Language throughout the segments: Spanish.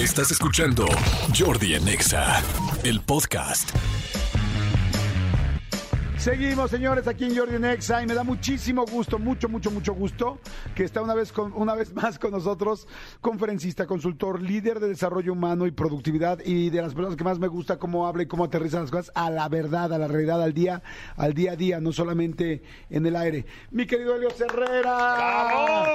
Estás escuchando Jordi en Exa, el podcast. Seguimos, señores, aquí en Jordi Nexa y me da muchísimo gusto, mucho, mucho, mucho gusto que está una vez, con, una vez más con nosotros, conferencista, consultor, líder de desarrollo humano y productividad y de las personas que más me gusta cómo habla y cómo aterriza las cosas a la verdad, a la realidad, al día, al día a día, no solamente en el aire. Mi querido Elio Herrera. ¡Bravo!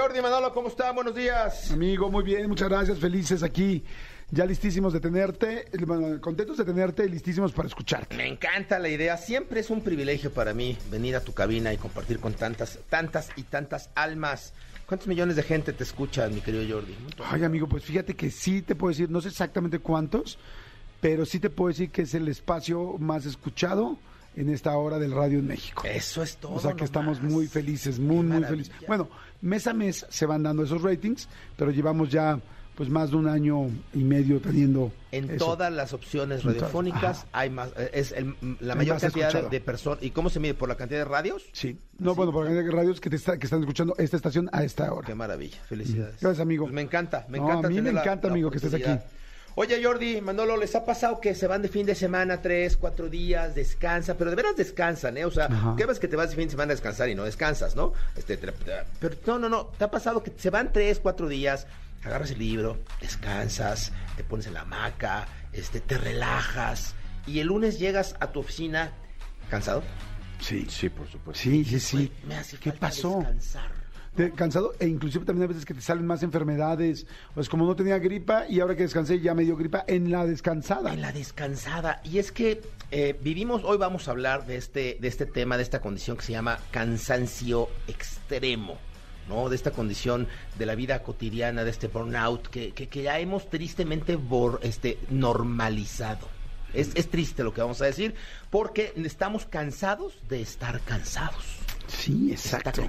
Jordi Manolo, ¿cómo está? Buenos días. Amigo, muy bien, muchas gracias, felices aquí ya listísimos de tenerte, bueno, contentos de tenerte y listísimos para escucharte. Me encanta la idea, siempre es un privilegio para mí venir a tu cabina y compartir con tantas, tantas y tantas almas. ¿Cuántos millones de gente te escucha, mi querido Jordi? Ay, amigo, pues fíjate que sí te puedo decir, no sé exactamente cuántos, pero sí te puedo decir que es el espacio más escuchado en esta hora del radio en México. Eso es todo. O sea que estamos muy felices, muy, muy felices. Bueno, mes a mes se van dando esos ratings, pero llevamos ya pues más de un año y medio teniendo en todas las opciones radiofónicas hay más eh, es la mayor cantidad de, personas y cómo se mide por la cantidad de radios sí. No bueno por la cantidad de radios que te que están escuchando esta estación a esta hora. Qué maravilla. Felicidades. Gracias amigo. Pues me encanta me encanta a mí me encanta amigo que estés aquí Oye Jordi, Manolo, ¿les ha pasado que se van de fin de semana tres, cuatro días, descansa, pero de veras descansan, ¿eh? O sea, ¿qué ves que te vas de fin de semana a descansar y no descansas, ¿no? Este, pero no, no, no, ¿te ha pasado que se van tres, cuatro días, agarras el libro, descansas, te pones en la hamaca, este, te relajas y el lunes llegas a tu oficina cansado. Sí, sí, por supuesto. Sí, sí, sí. Me hace ¿Qué pasó? descansar. Cansado e inclusive también hay veces que te salen más enfermedades. Pues como no tenía gripa y ahora que descansé ya me dio gripa en la descansada. En la descansada. Y es que eh, vivimos, hoy vamos a hablar de este, de este tema, de esta condición que se llama cansancio extremo. ¿no? De esta condición de la vida cotidiana, de este burnout que, que, ya hemos tristemente este, normalizado. Es, es, triste lo que vamos a decir, porque estamos cansados de estar cansados. Sí, exacto.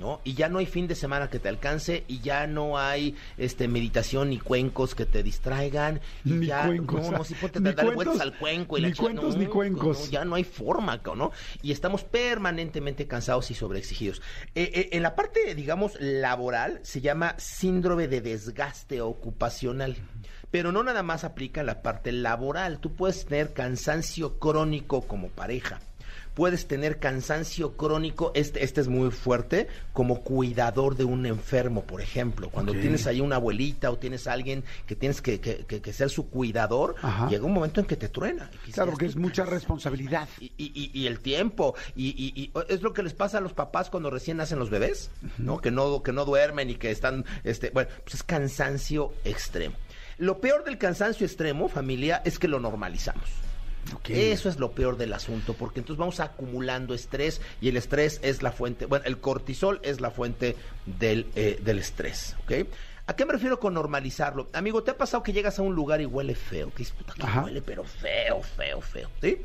¿No? Y ya no hay fin de semana que te alcance y ya no hay este meditación ni cuencos que te distraigan y ni ya cuencos, no, no si ponte a darle vueltas al cuenco y ni cuentos ni cuencos. ya no hay forma, ¿no? Y estamos permanentemente cansados y sobreexigidos. Eh, eh, en la parte, digamos, laboral se llama síndrome de desgaste ocupacional pero no nada más aplica en la parte laboral. Tú puedes tener cansancio crónico como pareja puedes tener cansancio crónico, este, este es muy fuerte, como cuidador de un enfermo, por ejemplo. Cuando tienes ahí una abuelita o tienes a alguien que tienes que, que, ser su cuidador, llega un momento en que te truena. Claro, que es mucha responsabilidad. Y, y, y, el tiempo. Y, es lo que les pasa a los papás cuando recién nacen los bebés, ¿no? Que no, que no duermen y que están, este, bueno, pues es cansancio extremo. Lo peor del cansancio extremo, familia, es que lo normalizamos. Eso es lo peor del asunto, porque entonces vamos acumulando estrés y el estrés es la fuente, bueno, el cortisol es la fuente del, eh, del estrés, ¿ok? ¿A qué me refiero con normalizarlo? Amigo, ¿te ha pasado que llegas a un lugar y huele feo? Que huele, pero feo, feo, feo, ¿sí?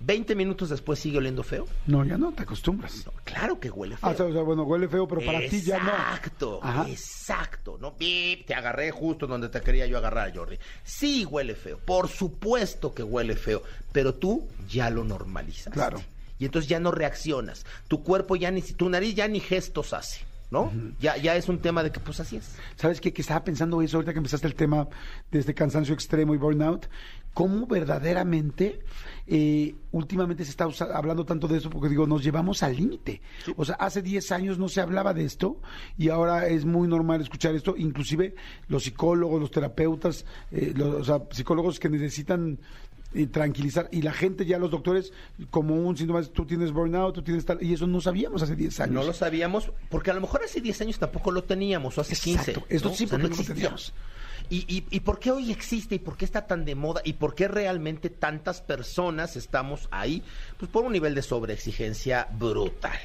20 minutos después sigue oliendo feo. No, ya no, te acostumbras. claro que huele feo. Ah, o sea, bueno, huele feo, pero para ti ya no. Exacto, exacto. ¿no? te agarré justo donde te quería yo agarrar, Jordi. Sí huele feo, por supuesto que huele feo, pero tú ya lo normalizas. Claro. Y entonces ya no reaccionas. Tu cuerpo ya ni, tu nariz ya ni gestos hace. ¿no? ya, ya es un tema de que pues así es. ¿Sabes qué? Que estaba pensando eso ahorita que empezaste el tema de este cansancio extremo y burnout, cómo verdaderamente eh, últimamente se está hablando tanto de eso porque digo, nos llevamos al límite. O sea, hace 10 años no se hablaba de esto y ahora es muy normal escuchar esto, inclusive los psicólogos, los terapeutas, eh, los, psicólogos que necesitan y tranquilizar. Y la gente, ya los doctores, como un síntoma, tú tienes burnout, tú tienes tal. Y eso no sabíamos hace 10 años. No lo sabíamos, porque a lo mejor hace 10 años tampoco lo teníamos, o hace Exacto. 15. Esto sí, porque no, lo teníamos. ¿Y, y, y por qué hoy existe y por qué está tan de moda y por qué realmente tantas personas estamos ahí? Pues por un nivel de sobreexigencia brutal.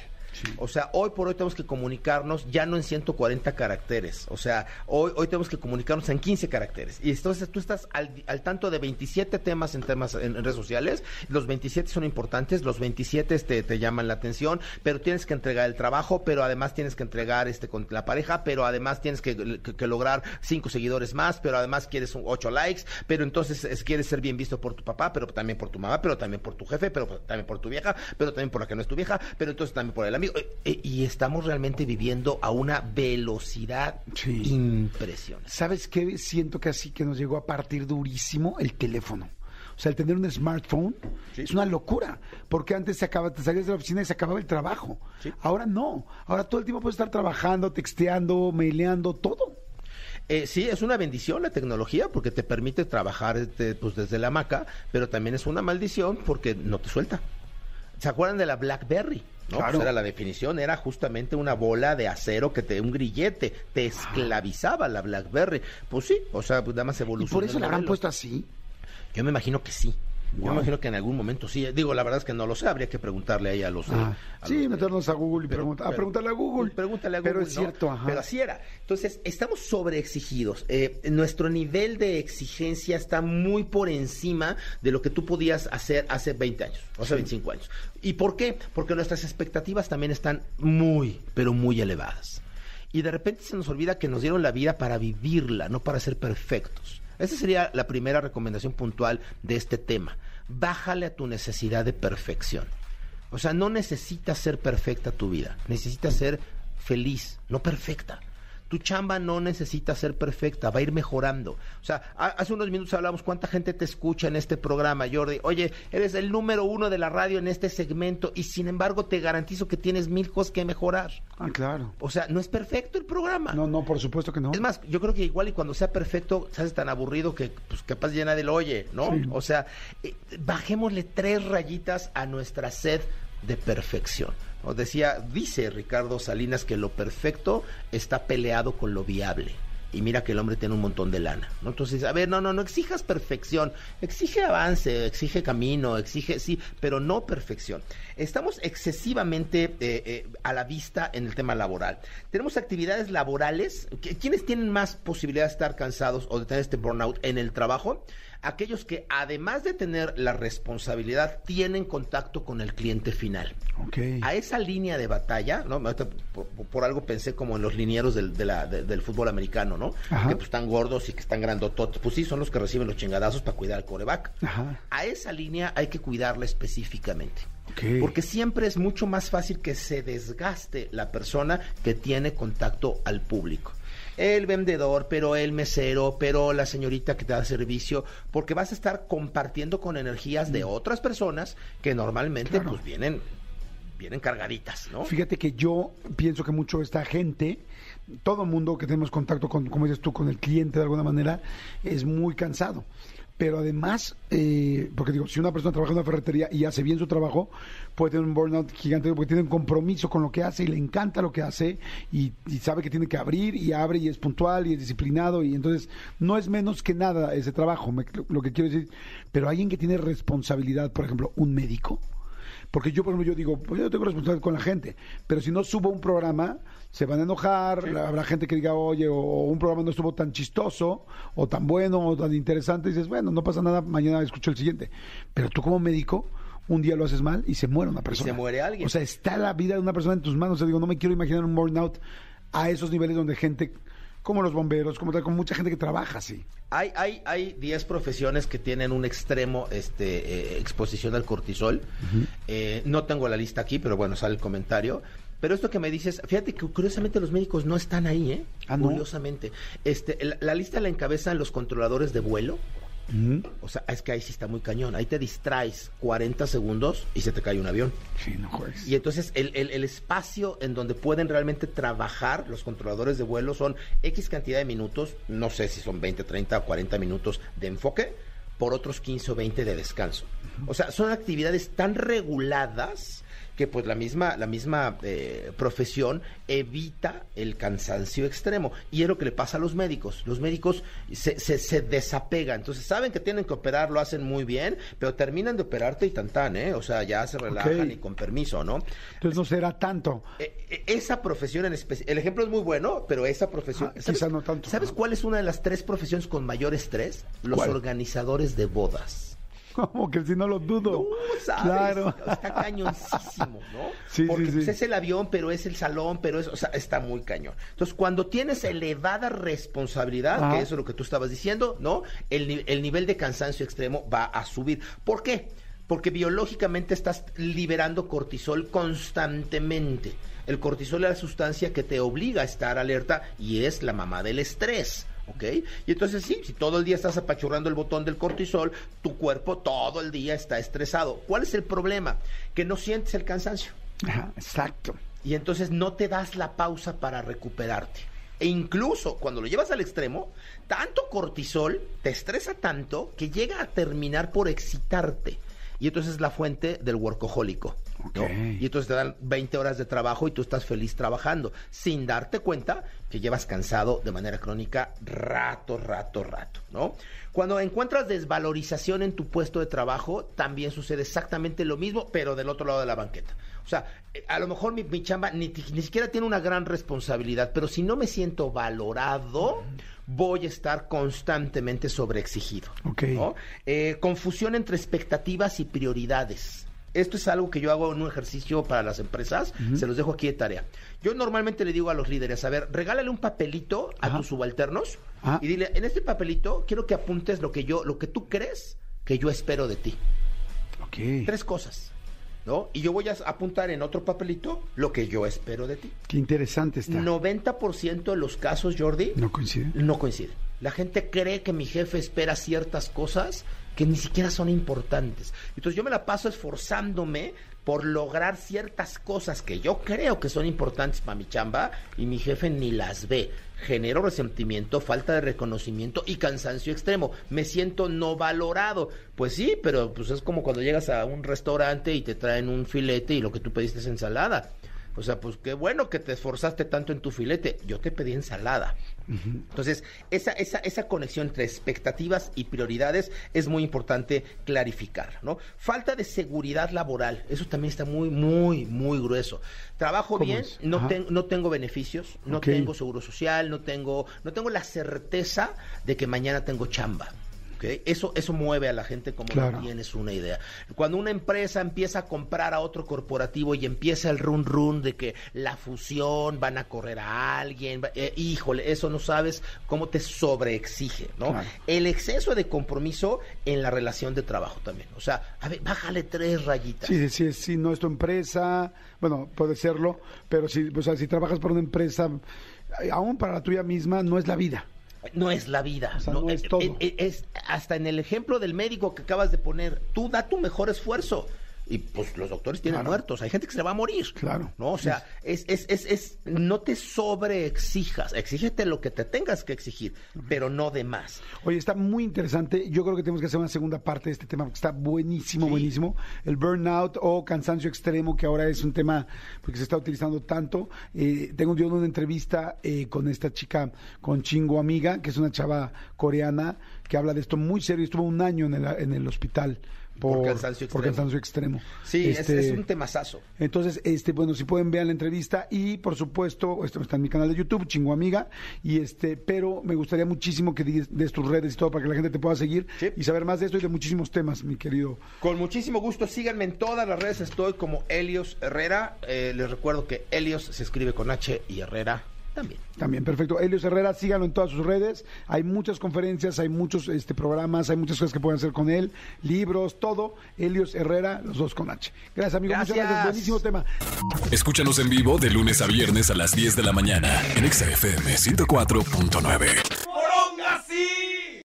O sea, hoy por hoy tenemos que comunicarnos ya no en 140 caracteres. O sea, hoy, hoy tenemos que comunicarnos en 15 caracteres. Y entonces tú estás al, tanto de 27 temas en temas en, redes sociales. Los 27 son importantes, los 27 este, te llaman la atención, pero tienes que entregar el trabajo, pero además tienes que entregar este con la pareja, pero además tienes que, lograr 5 seguidores más, pero además quieres 8 likes, pero entonces quieres ser bien visto por tu papá, pero también por tu mamá, pero también por tu jefe, pero también por tu vieja, pero también por la que no es tu vieja, pero entonces también por el amigo Amigo, eh, eh, y estamos realmente viviendo a una velocidad Sí. impresionante. ¿Sabes qué? Siento que así que nos llegó a partir durísimo el teléfono. O sea, el tener un smartphone Sí. es una locura. Porque antes se acaba, te salías de la oficina y se acababa el trabajo. Sí. Ahora no. Ahora todo el tiempo puedes estar trabajando, texteando, maileando, todo. Eh, sí, es una bendición la tecnología porque te permite trabajar este, pues, desde la hamaca, pero también es una maldición porque no te suelta. ¿Se acuerdan de la BlackBerry? ¿No? Claro. Pues era la definición, era justamente una bola de acero que te, un grillete, te esclavizaba la BlackBerry. Pues sí, o sea, pues nada más Y evolucionó. por eso la modelo. puesto así. Yo me imagino que sí. Yo me imagino que en algún momento sí. Digo, la verdad es que no lo sé, habría que preguntarle ahí a los... Ah, a sí, los meternos a Google y Pero- a preguntarle a Google. Pregúntale a Google. Pero es ¿no? cierto, ajá. Pero así era. Entonces, estamos sobreexigidos. Eh, nuestro nivel de exigencia está muy por encima de lo que tú podías hacer hace 20 años, o hace 25 años. ¿Y por qué? Porque nuestras expectativas también están muy, pero muy elevadas. Y de repente se nos olvida que nos dieron la vida para vivirla, no para ser perfectos. Esa sería la primera recomendación puntual de este tema. Bájale a tu necesidad de perfección. O sea, no necesitas ser perfecta tu vida, necesitas ser feliz, no perfecta. Tu chamba no necesita ser perfecta, va a ir mejorando. O sea, ha- hace unos minutos hablamos cuánta gente te escucha en este programa, Jordi. Oye, eres el número uno de la radio en este segmento y sin embargo te garantizo que tienes mil cosas que mejorar. Ah, claro. O sea, no es perfecto el programa. No, no, por supuesto que no. Es más, yo creo que igual y cuando sea perfecto, se hace tan aburrido que pues capaz ya nadie lo oye, ¿no? Sí. O sea, eh, bajémosle tres rayitas a nuestra sed de perfección. ¿No? Decía, dice Ricardo Salinas que lo perfecto está peleado con lo viable. Y mira que el hombre tiene un montón de lana. ¿no? Entonces, a ver, no, no, no exijas perfección. Exige avance, exige camino, exige, sí, pero no perfección. Estamos excesivamente eh, eh, a la vista en el tema laboral. Tenemos actividades laborales. ¿Quiénes tienen más posibilidad de estar cansados o de tener este burnout en el trabajo? Aquellos que, además de tener la responsabilidad, tienen contacto con el cliente final Ok. a esa línea de batalla, ¿no? Por, por algo pensé como en los linieros del, de la- de- del fútbol americano, ¿no? Ajá. Que pues están gordos y que están grandototes. Pues sí, son los que reciben los chingadazos para cuidar al coreback. Ajá. A esa línea hay que cuidarla específicamente. Porque siempre es mucho más fácil que se desgaste la persona que tiene contacto al público. El vendedor, pero el mesero, pero la señorita que te da servicio, porque vas a estar compartiendo con energías de otras personas que normalmente Claro. pues vienen, vienen cargaditas, ¿no? Fíjate que yo pienso que mucho esta gente, todo mundo que tenemos contacto con, como dices tú, con el cliente de alguna manera, es muy cansado. Pero además, eh, porque digo, si una persona trabaja en una ferretería y hace bien su trabajo, puede tener un burnout gigante porque tiene un compromiso con lo que hace y le encanta lo que hace y, y sabe que tiene que abrir y abre y es puntual y es disciplinado y entonces no es menos que nada ese trabajo, me- lo que quiero decir. Pero alguien que tiene responsabilidad, por ejemplo, un médico, porque yo, por ejemplo, yo digo, pues yo no tengo responsabilidad con la gente, pero si no subo un programa, se van a enojar, habrá gente que diga, oye, o un programa no estuvo tan chistoso, o tan bueno, o tan interesante, y dices, bueno, no pasa nada, mañana escucho el siguiente. Pero tú como médico, un día lo haces mal y se muere una persona. se muere alguien. O sea, está la vida de una persona en tus manos. O sea, digo, no me quiero imaginar un burnout a esos niveles donde gente, como los bomberos, como tal, como mucha gente que trabaja así. Hay, hay, hay 10 profesiones que tienen un extremo este, eh, exposición al cortisol. Eh, no tengo la lista aquí, pero bueno, sale el comentario. Pero esto que me dices, fíjate que curiosamente los médicos no están ahí, ¿eh? Ah, ¿no? Curiosamente. Este, la, la lista la encabezan los controladores de vuelo. O sea, es que ahí sí está muy cañón. Ahí te distraes 40 segundos y se te cae un avión. Sí, no juegues. Y entonces el, el- el espacio en donde pueden realmente trabajar los controladores de vuelo son X cantidad de minutos, no sé si son 20, 30 o 40 minutos de enfoque, por otros 15 o 20 de descanso. O sea, son actividades tan reguladas que pues la misma, la misma eh, profesión evita el cansancio extremo. Y es lo que le pasa a los médicos. Los médicos se, se, se desapegan. Entonces saben que tienen que operar, lo hacen muy bien, pero terminan de operarte y tan tan, ¿eh? O sea, ya se relajan y con permiso, ¿no? Entonces no será tanto. Eh, eh, esa profesión en especial, el ejemplo es muy bueno, pero esa profesión, Ah, quizá no tanto. ¿Sabes cuál es una de las tres profesiones con mayor estrés? Los ¿Cuál? organizadores de bodas. Como que si no lo dudo. No, ¿sabes? Claro. Está cañoncísimo, ¿no? Sí, Porque sí, pues, es el avión, pero es el salón, pero es, o sea, está muy cañón. Entonces, cuando tienes elevada responsabilidad, Ajá. que eso es lo que tú estabas diciendo, ¿no? El, el nivel de cansancio extremo va a subir. ¿Por qué? porque biológicamente estás liberando cortisol constantemente. El cortisol es la sustancia que te obliga a estar alerta y es la mamá del estrés. ¿Ok? Y entonces sí, si todo el día estás apachurrando el botón del cortisol, tu cuerpo todo el día está estresado. ¿Cuál es el problema? Que no sientes el cansancio. Ajá, exacto. Y entonces no te das la pausa para recuperarte. E incluso cuando lo llevas al extremo, tanto cortisol te estresa tanto que llega a terminar por excitarte. Y entonces es la fuente del workahólico. Y entonces te dan 20 horas de trabajo y tú estás feliz trabajando, sin darte cuenta que llevas cansado de manera crónica rato, rato, rato, ¿no? Cuando encuentras desvalorización en tu puesto de trabajo, también sucede exactamente lo mismo, pero del otro lado de la banqueta. O sea, eh, a lo mejor mi, mi chamba ni, ni siquiera tiene una gran responsabilidad, pero si no me siento valorado, voy a estar constantemente sobreexigido. Eh, confusión entre expectativas y prioridades. Esto es algo que yo hago en un ejercicio para las empresas, se los dejo aquí de tarea. Yo normalmente le digo a los líderes, a ver, regálale un papelito a tus subalternos Ajá. y dile, en este papelito quiero que apuntes lo que yo, lo que tú crees que yo espero de ti. Ok. Tres cosas, ¿no? Y yo voy a apuntar en otro papelito lo que yo espero de ti. Qué interesante está. 90% de los casos, Jordi, ¿No coincide? no coincide. La gente cree que mi jefe espera ciertas cosas que ni siquiera son importantes. Entonces yo me la paso esforzándome por lograr ciertas cosas que yo creo que son importantes para mi chamba y mi jefe ni las ve. Genero resentimiento, falta de reconocimiento y cansancio extremo. Me siento no valorado. Pues sí, pero pues es como cuando llegas a un restaurante y te traen un filete y lo que tú pediste es ensalada. O sea, pues qué bueno que te esforzaste tanto en tu filete. Yo te pedí ensalada. Entonces, esa, esa, esa conexión entre expectativas y prioridades es muy importante clarificar, ¿no? Falta de seguridad laboral, eso también está muy, muy, muy grueso. Trabajo ¿Cómo bien, no, ten- no tengo beneficios, no tengo seguro social, no tengo, no tengo la certeza de que mañana tengo chamba. Eso, eso mueve a la gente como Claro. no tienes una idea. Cuando una empresa empieza a comprar a otro corporativo y empieza el run run de que la fusión, van a correr a alguien, eh, híjole, eso no sabes cómo te sobreexige, ¿no? Claro. El exceso de compromiso en la relación de trabajo también. O sea, a ver, bájale tres rayitas. Sí, sí, sí, sí, no es tu empresa, bueno, puede serlo, pero si, o sea, si trabajas para una empresa, eh, aún para la tuya misma, no es la vida. No es la vida. O sea, no es eh, todo. eh, eh, es hasta en el ejemplo del médico que acabas de poner, tú da tu mejor esfuerzo. Y pues los doctores tienen Claro. muertos, hay gente que se va a morir. Claro. ¿No? O sea, es, es, es, es, no te sobreexijas, exígete lo que te tengas que exigir, pero no de más. Oye, está muy interesante. Yo creo que tenemos que hacer una segunda parte de este tema porque está buenísimo, Sí. buenísimo. El burnout o cansancio extremo, que ahora es un tema porque se está utilizando tanto. Eh, tengo yo una entrevista eh, con esta chica, con Chingo Amiga, que es una chava coreana que habla de esto muy serio. Estuvo un año en el, en el hospital por, Por cansancio por extremo. cansancio extremo. Sí, es- Este, es, un temazazo. entonces, este, bueno, si pueden ver la entrevista y por supuesto, esto está en mi canal de YouTube, Chingo Amiga, y este, pero me gustaría muchísimo que des, des tus redes y todo para que la gente te pueda seguir Sí. y saber más de esto y de muchísimos temas, mi querido. Con muchísimo gusto, síganme en todas las redes, estoy como Helios Herrera. Eh, les recuerdo que Helios se escribe con H y Herrera también. También, perfecto. Helios Herrera, síganlo en todas sus redes. Hay muchas conferencias, hay muchos este, programas, hay muchas cosas que pueden hacer con él, libros, todo. Helios Herrera, los dos con H. Gracias, amigo. Muchas Gracias. gracias. Buenísimo tema. Escúchanos en vivo de lunes a viernes a las 10 de la mañana en Exa FM 104.9.